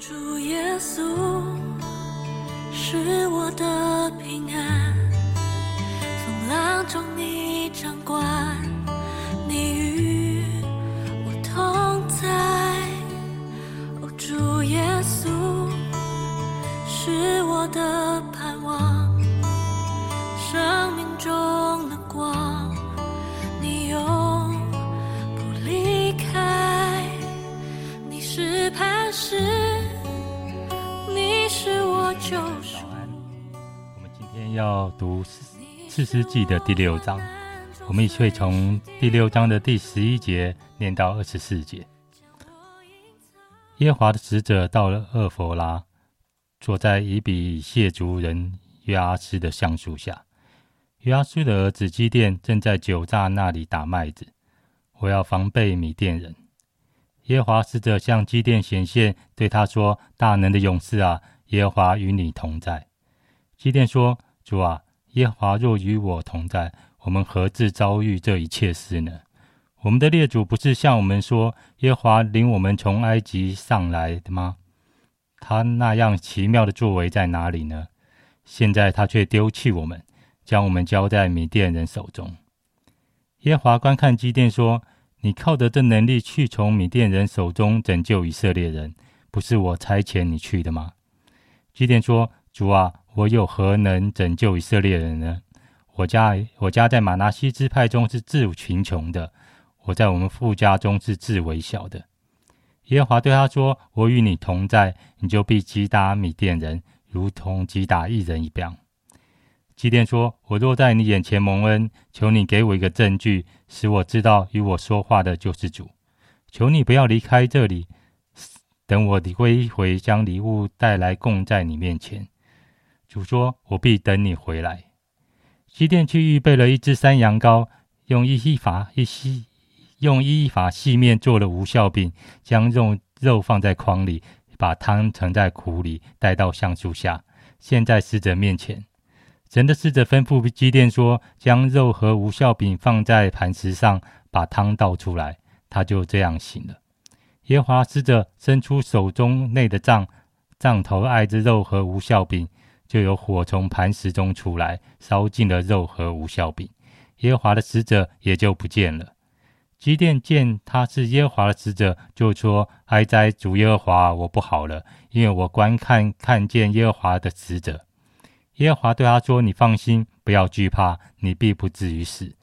主耶稣是我的平安，风浪中你掌管，你与我同在。哦，主耶稣是我的盼望，生命中的光，早。安，我们今天要读四四世纪的第六章，我们一起会从第六章的第十一节念到二十四节。耶华的使者到了厄佛拉，坐在以比谢族人约阿斯的橡树下。约阿斯的儿子基甸正在酒榨那里打麦子。我要防备米甸人。耶华使者向基甸显现，对他说：“大能的勇士啊，耶和华与你同在。”基甸说：“主啊，耶和华若与我同在，我们何至遭遇这一切事呢？我们的列祖不是向我们说，耶和华领我们从埃及上来的吗？他那样奇妙的作为在哪里呢？现在他却丢弃我们，将我们交在米甸人手中。”耶和华观看基甸说：“你靠着这能力去从米甸人手中拯救以色列人，不是我差遣你去的吗？”基甸说：“主啊，我有何能拯救以色列人呢？我家我家在马拿西支派中是自贫穷的，我在我们富家中是自微小的。”耶和华对他说：“我与你同在，你就必击打米甸人，如同击打一人一样。”基甸说：“我若在你眼前蒙恩，求你给我一个证据，使我知道与我说话的就是主。求你不要离开这里，等我归回，将礼物带来供在你面前。”主说：“我必等你回来。”基甸去预备了一只山羊羔，用一一法一细，用一一法细面做了无效饼，将肉肉放在筐里，把汤盛在壶里，带到橡树下，献在使者面前。神的使者吩咐基甸说：“将肉和无效饼放在磐石上，把汤倒出来。”他就这样行了。耶和华使者伸出手中内的杖，杖头挨着肉和无效饼，就有火从磐石中出来，烧尽了肉和无效饼。耶和华的使者也就不见了。基甸见他是耶和华的使者，就说：“哀哉，主耶和华，我不好了，因为我观看看见耶和华的使者。”耶和华对他说：“你放心，不要惧怕，你必不至于死。”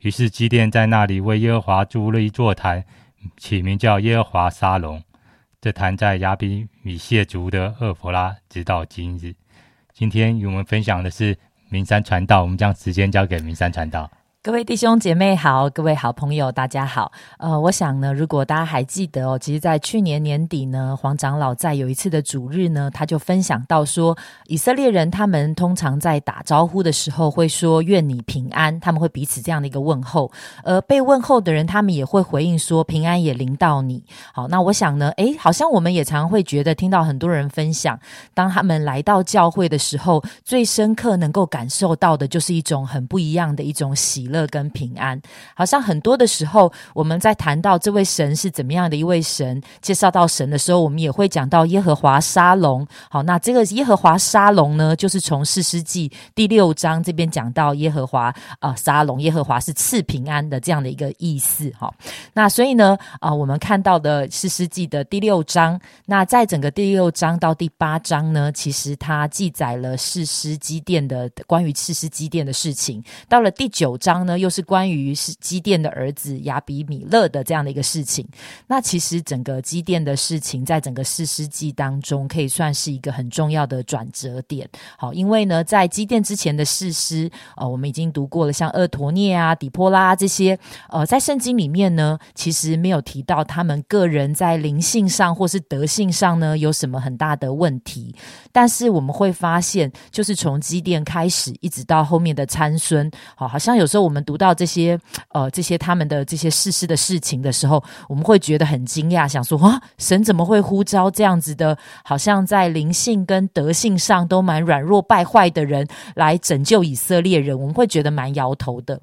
于是基甸在那里为耶和华筑了一座坛，起名叫耶和华沙龙。这坛在亚比米谢族的厄弗拉，直到今日。今天与我们分享的是明山传道，我们将时间交给明山传道。各位弟兄姐妹好，各位好朋友大家好。呃，我想呢，如果大家还记得哦，其实，在去年年底呢，黄长老在有一次的主日呢，他就分享到说，以色列人他们通常在打招呼的时候会说“愿你平安”，他们会彼此这样的一个问候。而被问候的人，他们也会回应说“平安也临到你”。好，那我想呢，诶，好像我们也常会觉得听到很多人分享，当他们来到教会的时候，最深刻能够感受到的就是一种很不一样的一种喜乐跟平安。好像很多的时候，我们在谈到这位神是怎么样的一位神，介绍到神的时候，我们也会讲到耶和华沙龙。好，那这个耶和华沙龙呢，就是从四世纪第六章这边讲到耶和华啊沙龙，耶和华是赐平安的这样的一个意思。哈，那所以呢，啊，我们看到的四世纪的第六章，那在整个第六章到第八章呢，其实它记载了四师基甸的关于四师基甸的事情。到了第九章呢，又是关于是基甸的儿子亚比米勒的这样的一个事情。那其实整个基甸的事情，在整个四世纪当中，可以算是一个很重要的转折点。好，因为呢，在基甸之前的士师，呃，我们已经读过了，像厄陀涅啊、底波拉这些，呃，在圣经里面呢，其实没有提到他们个人在灵性上或是德性上呢有什么很大的问题。但是我们会发现，就是从基甸开始，一直到后面的参孙，好，好像有时候我我们读到这些呃这些他们的这些事事的事情的时候，我们会觉得很惊讶，想说哇，神怎么会呼召这样子的，好像在灵性跟德性上都蛮软弱败坏的人来拯救以色列人？我们会觉得蛮摇头的。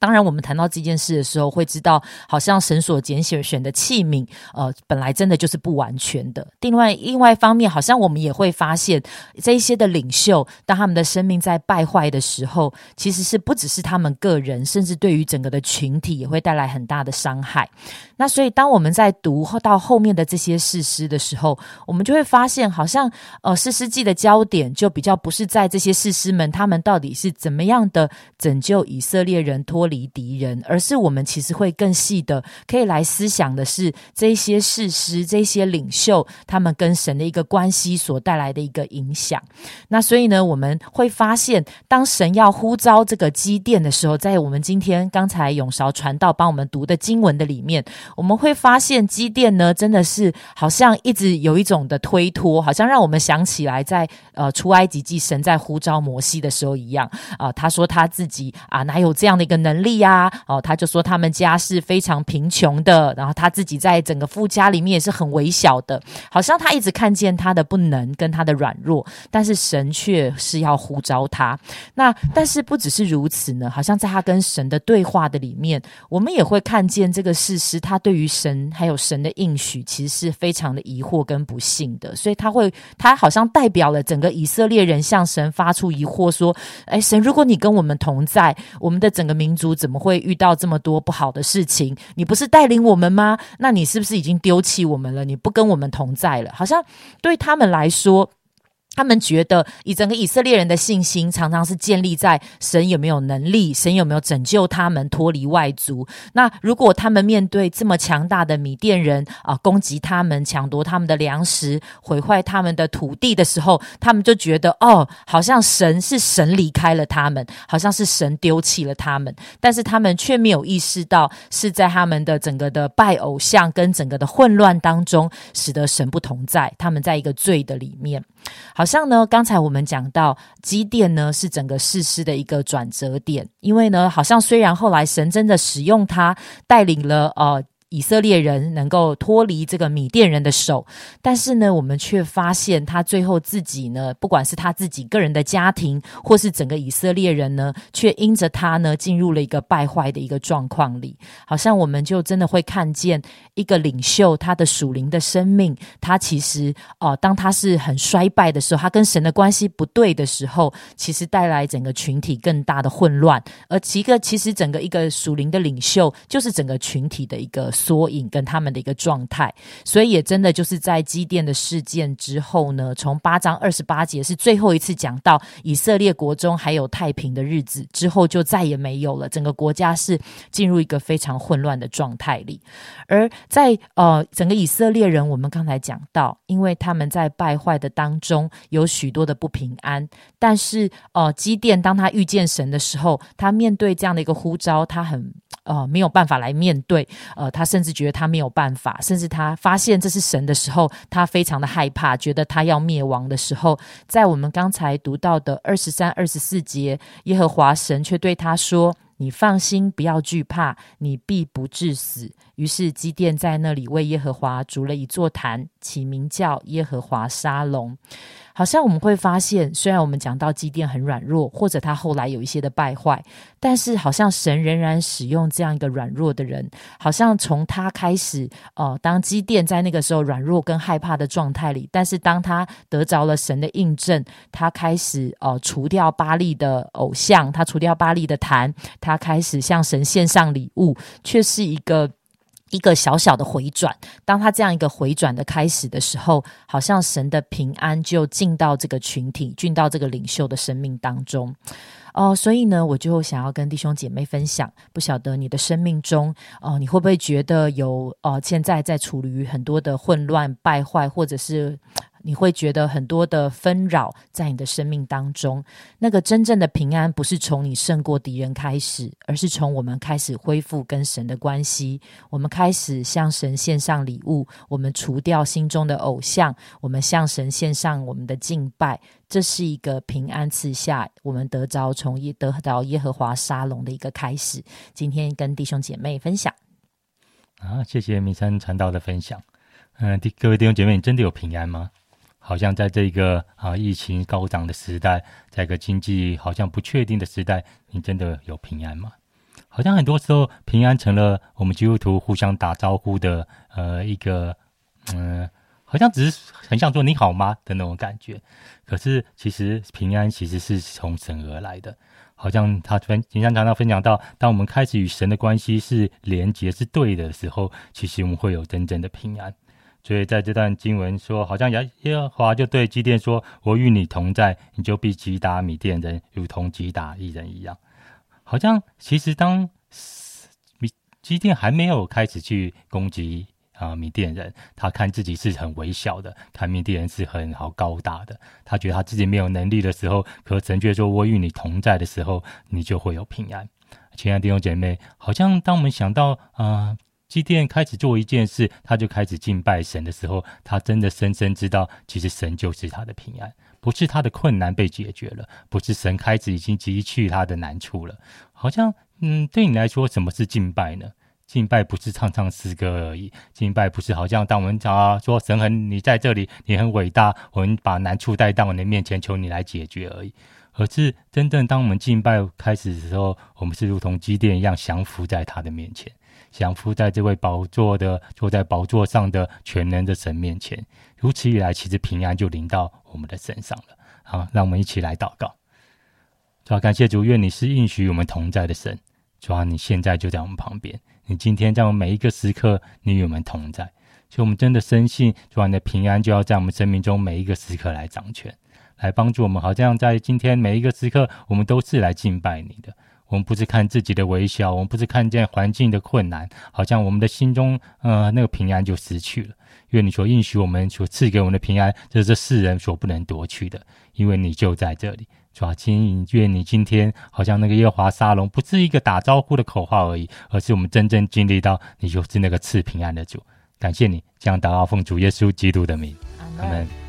当然，我们谈到这件事的时候，会知道，好像神所拣选选的器皿，呃，本来真的就是不完全的。另外，另外一方面，好像我们也会发现，这一些的领袖，当他们的生命在败坏的时候，其实是不只是他们个人，甚至对于整个的群体，也会带来很大的伤害。那所以，当我们在读到后面的这些事诗的时候，我们就会发现，好像呃，诗诗记的焦点就比较不是在这些事诗们，他们到底是怎么样的拯救以色列人脱。离敌人，而是我们其实会更细的，可以来思想的是这些事实、这些领袖他们跟神的一个关系所带来的一个影响。那所以呢，我们会发现，当神要呼召这个基甸的时候，在我们今天刚才永韶传道帮我们读的经文的里面，我们会发现基甸呢，真的是好像一直有一种的推脱，好像让我们想起来在呃出埃及记神在呼召摩西的时候一样啊，他说他自己啊哪有这样的一个能。力呀，哦，他就说他们家是非常贫穷的，然后他自己在整个富家里面也是很微小的，好像他一直看见他的不能跟他的软弱，但是神却是要呼召他。那但是不只是如此呢，好像在他跟神的对话的里面，我们也会看见这个事实，他对于神还有神的应许，其实是非常的疑惑跟不信的，所以他会，他好像代表了整个以色列人向神发出疑惑，说：“哎，神，如果你跟我们同在，我们的整个民族。”怎么会遇到这么多不好的事情？你不是带领我们吗？那你是不是已经丢弃我们了？你不跟我们同在了？好像对他们来说。他们觉得，以整个以色列人的信心，常常是建立在神有没有能力，神有没有拯救他们脱离外族。那如果他们面对这么强大的米甸人啊，攻击他们，抢夺他们的粮食，毁坏他们的土地的时候，他们就觉得，哦，好像神是神离开了他们，好像是神丢弃了他们。但是他们却没有意识到，是在他们的整个的拜偶像跟整个的混乱当中，使得神不同在。他们在一个罪的里面。好像呢，刚才我们讲到基甸呢是整个事实的一个转折点，因为呢，好像虽然后来神真的使用它带领了呃。以色列人能够脱离这个米甸人的手，但是呢，我们却发现他最后自己呢，不管是他自己个人的家庭，或是整个以色列人呢，却因着他呢，进入了一个败坏的一个状况里。好像我们就真的会看见一个领袖他的属灵的生命，他其实哦，当他是很衰败的时候，他跟神的关系不对的时候，其实带来整个群体更大的混乱。而一个其实整个一个属灵的领袖，就是整个群体的一个。缩影跟他们的一个状态，所以也真的就是在基甸的事件之后呢，从八章二十八节是最后一次讲到以色列国中还有太平的日子之后，就再也没有了。整个国家是进入一个非常混乱的状态里。而在呃整个以色列人，我们刚才讲到，因为他们在败坏的当中有许多的不平安，但是呃基甸当他遇见神的时候，他面对这样的一个呼召，他很。呃，没有办法来面对，呃，他甚至觉得他没有办法，甚至他发现这是神的时候，他非常的害怕，觉得他要灭亡的时候，在我们刚才读到的二十三、二十四节，耶和华神却对他说：“你放心，不要惧怕，你必不致死。”于是基甸在那里为耶和华筑了一座坛，起名叫耶和华沙龙。好像我们会发现，虽然我们讲到基甸很软弱，或者他后来有一些的败坏，但是好像神仍然使用这样一个软弱的人。好像从他开始，哦，当基甸在那个时候软弱跟害怕的状态里，但是当他得着了神的印证，他开始哦除掉巴利的偶像，他除掉巴利的坛，他开始向神献上礼物，却是一个。一个小小的回转，当他这样一个回转的开始的时候，好像神的平安就进到这个群体，进到这个领袖的生命当中。哦，所以呢，我就想要跟弟兄姐妹分享，不晓得你的生命中，哦，你会不会觉得有，哦，现在在处于很多的混乱、败坏，或者是？你会觉得很多的纷扰在你的生命当中，那个真正的平安不是从你胜过敌人开始，而是从我们开始恢复跟神的关系，我们开始向神献上礼物，我们除掉心中的偶像，我们向神献上我们的敬拜，这是一个平安赐下，我们得着从耶得到耶和华沙龙的一个开始。今天跟弟兄姐妹分享啊，谢谢米山传道的分享。嗯，各位弟兄姐妹，你真的有平安吗？好像在这个啊疫情高涨的时代，在一个经济好像不确定的时代，你真的有平安吗？好像很多时候平安成了我们基督徒互相打招呼的呃一个嗯，好像只是很想说你好吗的那种感觉。可是其实平安其实是从神而来的。好像他分，经常常常分享到，当我们开始与神的关系是连结是对的时候，其实我们会有真正的平安。所以在这段经文说，好像耶耶和华就对基甸说：“我与你同在，你就必击打米甸人，如同击打一人一样。”好像其实当米基甸还没有开始去攻击。啊，米甸人，他看自己是很微小的，看米甸人是很好高大的。他觉得他自己没有能力的时候，可神却说：“我与你同在的时候，你就会有平安。”亲爱的弟兄姐妹，好像当我们想到啊，基甸开始做一件事，他就开始敬拜神的时候，他真的深深知道，其实神就是他的平安，不是他的困难被解决了，不是神开始已经汲取他的难处了。好像，嗯，对你来说，什么是敬拜呢？敬拜不是唱唱诗歌而已，敬拜不是好像当我们讲说神很你在这里，你很伟大，我们把难处带到你的面前，求你来解决而已。而是真正当我们敬拜开始的时候，我们是如同基甸一样降服在他的面前，降服在这位宝座的坐在宝座上的全能的神面前。如此一来，其实平安就临到我们的身上了。好，让我们一起来祷告。主啊，感谢主，愿你是应许我们同在的神。主啊，你现在就在我们旁边。你今天在我们每一个时刻，你与我们同在，所以我们真的深信，主啊，你的平安就要在我们生命中每一个时刻来掌权，来帮助我们。好像在今天每一个时刻，我们都是来敬拜你的。我们不是看自己的微小，我们不是看见环境的困难，好像我们的心中，呃，那个平安就失去了。愿你所应许我们所赐给我们的平安，这是这世人所不能夺去的，因为你就在这里。主啊，今愿你今天好像那个耶华沙龙，不是一个打招呼的口号而已，而是我们真正经历到你就是那个赐平安的主。感谢你，这样祷告奉主耶稣基督的名，阿门。